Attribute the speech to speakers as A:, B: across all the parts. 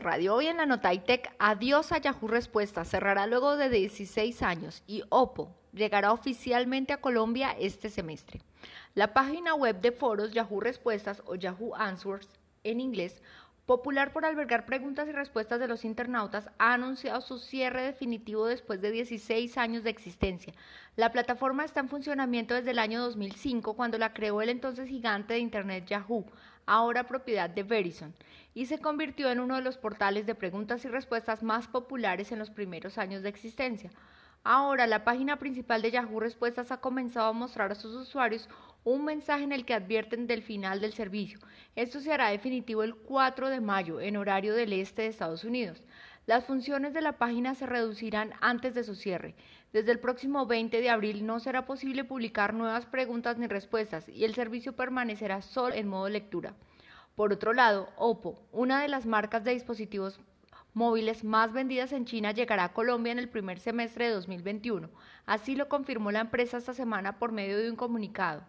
A: Radio hoy en la nota ITEC, adiós a Yahoo Respuestas, cerrará luego de 16 años y Oppo llegará oficialmente a Colombia este semestre. La página web de foros Yahoo Respuestas o Yahoo Answers en inglés popular por albergar preguntas y respuestas de los internautas, ha anunciado su cierre definitivo después de 16 años de existencia. La plataforma está en funcionamiento desde el año 2005, cuando la creó el entonces gigante de Internet Yahoo, ahora propiedad de Verizon, y se convirtió en uno de los portales de preguntas y respuestas más populares en los primeros años de existencia. Ahora, la página principal de Yahoo Respuestas ha comenzado a mostrar a sus usuarios un mensaje en el que advierten del final del servicio. Esto se hará definitivo el 4 de mayo en horario del este de Estados Unidos. Las funciones de la página se reducirán antes de su cierre. Desde el próximo 20 de abril no será posible publicar nuevas preguntas ni respuestas y el servicio permanecerá solo en modo lectura. Por otro lado, Oppo, una de las marcas de dispositivos móviles más vendidas en China llegará a Colombia en el primer semestre de 2021. Así lo confirmó la empresa esta semana por medio de un comunicado.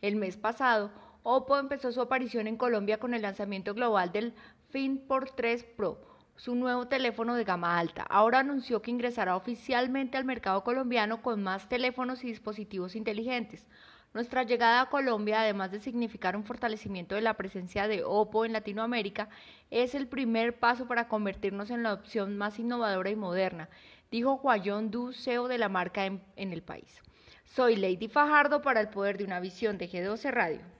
A: El mes pasado, Oppo empezó su aparición en Colombia con el lanzamiento global del FinPort 3 Pro, su nuevo teléfono de gama alta. Ahora anunció que ingresará oficialmente al mercado colombiano con más teléfonos y dispositivos inteligentes. Nuestra llegada a Colombia, además de significar un fortalecimiento de la presencia de Oppo en Latinoamérica, es el primer paso para convertirnos en la opción más innovadora y moderna, dijo Juan Du, CEO de la marca en, en el país. Soy Lady Fajardo para el poder de una visión de G12 Radio.